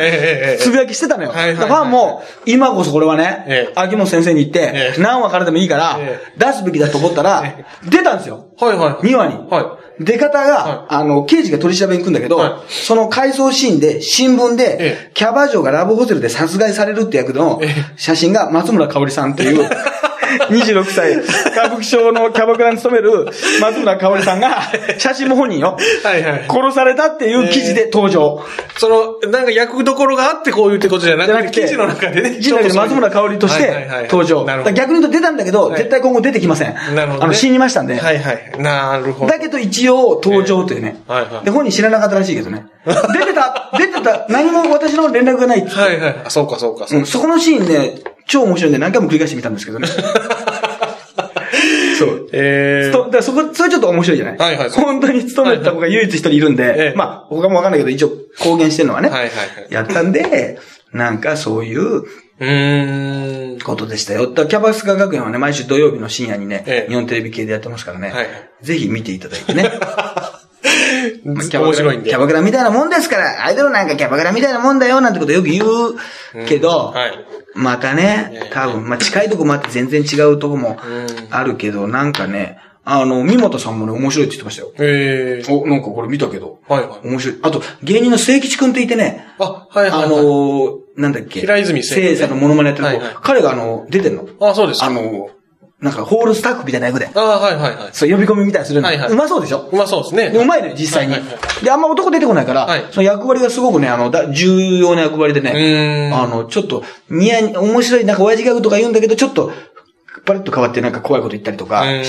つぶやきしてたのよ。ファンも、今こそこれはね、ええ。秋元先生に言って、ええ。何話からでもいいから、え出すべきだと思ったら、え出たんですよ。はいはい。2話に。は出方が、はあの、刑事が取り調べに行くんだけど、はその回想シーンで、新聞で、ええ。キャバ嬢がラブホテルで殺害されるって役のええ。写真が松村香織さんという、(laughs) 26歳、歌舞伎町のキャバクラに勤める松村香織さんが、写真も本人よ、い。はいはい。殺されたっていう記事で登場。その、なんか役どころがあってこういうってことじゃなくて、記事の中でね。記事の中で松村香織として登場。逆に言うと出たんだけど、はい絶対今後出てきません。なるほどねあの、死にましたんで。はいはい。なるほど。だけど一応登場というね。ええはいはいで、本人知らなかったらしいけどね。出てた、出てた、何も私の連絡がないはいはい。あ、そうかそうか。そこのシーンね、超面白いんで何回も繰り返してみたんですけどね。(laughs) そう。えとだからそこ、それちょっと面白いじゃない？はいはい本当に勤めた子が唯一一人いるんで、ええまあ、他もわかんないけど、一応公言してるのはね。はいはいはいやったんで、なんかそういううーん。ことでしたよ。だキャバスカ学園はね、毎週土曜日の深夜にね、ええ日本テレビ系でやってますからね。はいぜひ見ていただいてね。(laughs) 面白いんで。キャバクラみたいなもんですから、アイドルなんかキャバクラみたいなもんだよ、なんてことよく言うけど、はい。またね、多分、まあ、近いとこもあって全然違うとこもあるけど、なんかね、あの、三本さんもね、面白いって言ってましたよ。ええお、なんかこれ見たけど。はいはい。面白い。あと、芸人の聖吉くんっていてね、あ、はいはいはい。あのー、なんだっけ。平泉聖聖さんのモノマネやってる子、はいはい彼があの、出てんの。あ、そうですか。あの、なんかホールスタッフみたいな役で。あはいはいはい。そう、呼び込みみたいにするの。はいはいうまそうでしょ？うまそうですね。うまいのよ、実際にはいはいは。で、あんま男出てこないから、はいその役割がすごくね、あの、だ重要な役割でね、あの、ちょっと、ニヤニ面白い、なんか親父ギャグとか言うんだけど、ちょっと、パリッと変わってなんか怖いこと言ったりとかうん、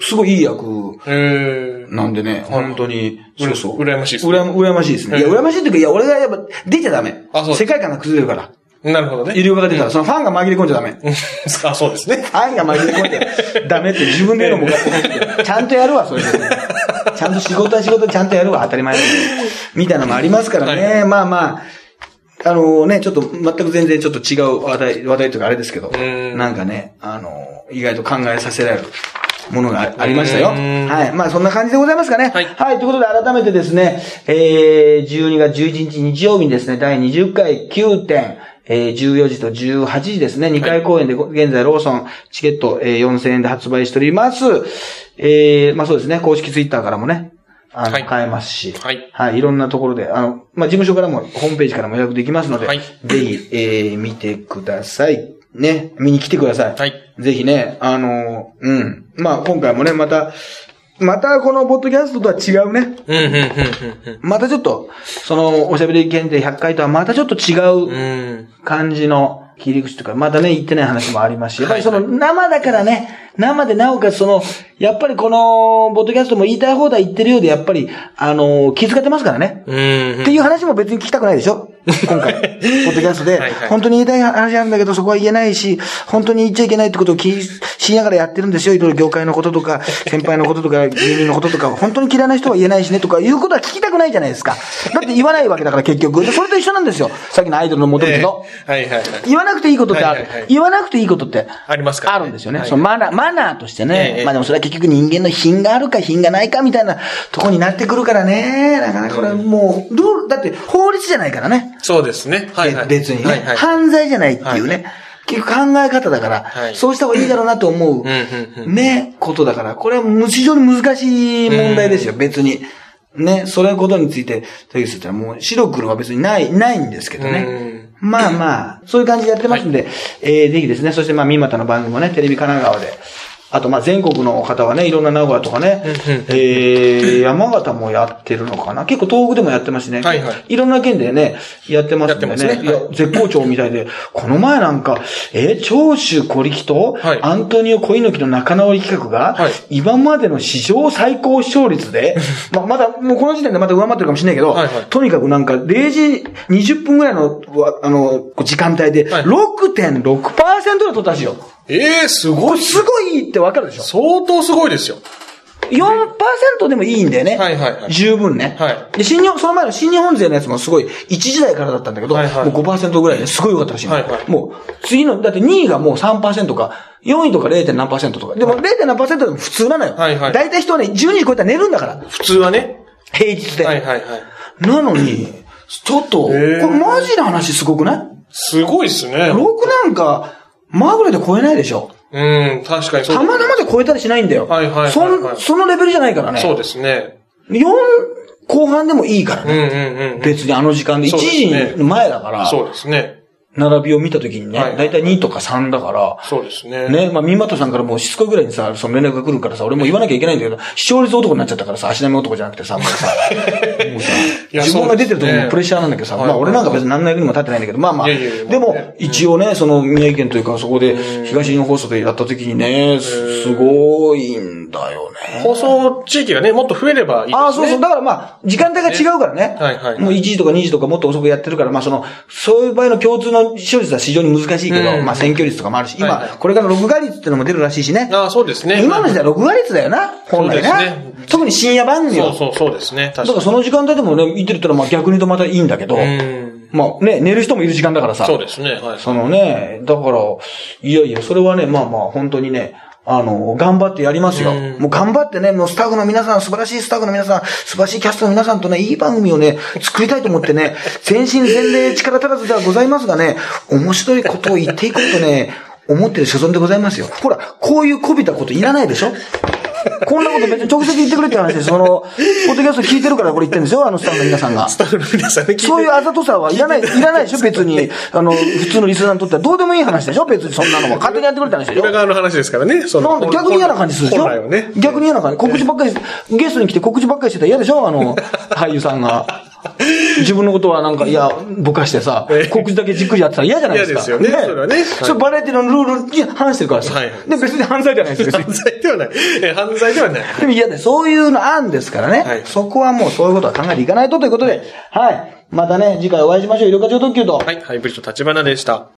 すごいいい役ええなんでね、はい本当に、そうそう。羨ましいですねうらや羨ましいですね。いや、うん羨ましいっていうか、いや、俺がやっぱ出ちゃダメあそう。世界観が崩れるから。なるほどね。医療が出たら、そのファンが紛れ込んじゃダメ。う (laughs) んあ、そうですね。ファンが紛れ込んでダメって自分で言うのも (laughs) ちゃんとやるわ、それで。ちゃんと仕事は仕事ちゃんとやるわ、当たり前みたいなのもありますからね。まあまあ、あのね、ちょっと全く全然ちょっと違う話題、話題というかあれですけど、んなんかね、あの、意外と考えさせられる。ものがあありましたよ。うんはい。まあ、そんな感じでございますかね。はいはい。ということで、改めてですね、えー、12月11日日曜日にですね、第20回9点、えー、14時と18時ですね、2回公演で、現在ローソンチケット、えー、4000円で発売しております。えー、まあそうですね、公式ツイッターからもね、あの、はい。買えますし、はい。はい、いろんなところで、あの、まあ事務所からも、ホームページからも予約できますので、はい。ぜひ、えー、見てください。ね、見に来てください。はい。ぜひね、あの、うん。まあ今回もね、また、またこのポッドキャストとは違うね。うん、うん、うん、うんまたちょっと、その、おしゃべり検定100回とはまたちょっと違う。感じの切り口とか、またね、言ってない話もありますし、やっぱりそのはい生だからね、生でなおかつその、やっぱりこの、ポッドキャストも言いたい放題言ってるようで、やっぱり、あの、気遣ってますからね。うん。っていう話も別に聞きたくないでしょ今回、ポッドキャストで本当に言いたい話なんだけど、そこは言えないし、本当に言っちゃいけないってことを気にしながらやってるんですよ。いろいろ業界のこととか、(laughs) 先輩のこととか、芸人のこととか、本当に嫌いな人は言えないしねとか、いうことは聞きたくないじゃないですか。だって言わないわけだから結局。でそれと一緒なんですよ。さっきのアイドルの戻るけど。えーはいはいはい。言わなくていいことってある。言わなくていいことってありますかあるんですよね。はいそのマナー、マナーとしてえね。えまあでもそれは結局人間の品があるか品がないかみたいなとこになってくるからね。なかなかこれもう、どう、だって法律じゃないからね。そうですね。はいはい。別にね、はいはい。犯罪じゃないっていうね。はい結局考え方だから、はいそうした方がいいだろうなと思う、ね、ことだから、これは非常に難しい問題ですよ、別に。ね、それのことについて、テキストってのはもう白黒は別にない、ないんですけどね。まあまあ、そういう感じでやってますんで、えーぜひですね、そしてまあ、三股の番組もね、テレビ神奈川で、あと、まあ、全国の方はね、いろんな名古屋とかね、えー、山形もやってるのかな？結構東北でもやってますしね。はいはい。いろんな県でね、やってますんでね。ね。い。や、絶好調みたいで、この前なんか、えー長州小力と、はい。アントニオ小猪木の仲直り企画が、はい。今までの史上最高視聴率で、(laughs) まあ、まだ、もうこの時点でまた上回ってるかもしれないけど、はいはい。とにかくなんか、0時20分ぐらいの、わあの、時間帯で、はい。6.6%で取ったんですよ。ええすごい。すごいってわかるでしょ？相当すごいですよ。4%でもいいんだよね。はいはいはい十分ね。はいで、新日本、その前の新日本勢のやつもすごい、1時台からだったんだけど、はいはいもう5%ぐらいですごい良かったらしいの、はいはいもう、次の、だって2位がもう3%か、4位とか 0. 何パーセントとか。でも 0. 何パーセントでも普通なのよ。はいはい大体人はね、12時超えたら寝るんだから。普通はね。平日で。はいはいはい。なのに、ちょっと、これマジな話すごくない？すごいっすね。?6 なんか、まぐれで超えないでしょ。うん、確かにそうたまたまで超えたりしないんだよ。はいはいはいはいそんそのレベルじゃないからね。そうですね。4後半でもいいからうんね。うんうん。別にあの時間で1そうです時前だから、そうですね。並びを見た時にね、はいだいたい2とか3だから、そうですね。ね、まあ、ミンマットさんからもうしつこいぐらいにさ、その連絡が来るからさ、俺も言わなきゃいけないんだけど、視聴率男になっちゃったからさ、足並み男じゃなくてさ、もうさ、(laughs) もうさ、いや自分が出てるともプレッシャーなんだけどさ、はいまあ俺なんか別に何の役にも立ってないんだけど、まあまあ、いやいやいやでもね、一応ね、その宮城県というか、そこで東日本放送でやった時にね、すすごいんだよね。放送地域がね、もっと増えればいいですね。ああ、そうそう。だからまあ、時間帯が違うからね。はいはいもう1時とか2時とかもっと遅くやってるから、まあその、そういう場合の共通の視聴率は非常に難しいけど、うんまあ選挙率とかもあるし、今、はいはいこれから録画率っていうのも出るらしいしね。ああ、そうですね。今の時代録画率だよな、本来な。そうですね特に深夜番組は。そうそうそうですね。だ確からかその時間帯でもね、見てるってのはまあ逆に言うとまたいいんだけど、に。うん。まあね、寝る人もいる時間だからさ。そうですね。はい。そのね、だから、いやいや、それはね、まあまあ、本当にね、あの、頑張ってやりますよ。うんもう頑張ってね、もうスタッフの皆さん、素晴らしいスタッフの皆さん、素晴らしいキャストの皆さんとね、いい番組をね、作りたいと思ってね、全身全霊力足らずではございますがね、面白いことを言っていこうとね、思ってる所存でございますよ。ほら、こういうこびたこといらないでしょ？こんなこと別に直接言ってくれって話です。(laughs) その、ポッドキャスト聞いてるからこれ言ってるんですよ、あのスタッフの皆さんが。スタッフの皆さんそういうあざとさはいらない、いらないでしょ (laughs) 別に。あの、普通のリスナーにとってはどうでもいい話でしょ別にそんなのは。勝手にやってくれた話でしょ裏側の話ですからね。そなんで逆に嫌な感じするでしょね。逆に嫌な感じ。告知ばっかり、ゲストに来て告知ばっかりしてたら嫌でしょあの、(laughs) 俳優さんが。(laughs) 自分のことはなんか、いや、ぼかしてさええ、告知だけじっくりやってたら嫌じゃないですか。嫌ですよねそれはねはいそれバラエティのルールに反してるからさ。はいで、別に犯罪じゃないですよ、犯。罪ではない。え犯罪ではない。(laughs) でも嫌で、そういうの案ですからね。はいそこはもうそういうことは考えていかないとということで、はい。またね、次回お会いしましょう。イルカ超特急と。はい、ハイブリッド立花でした。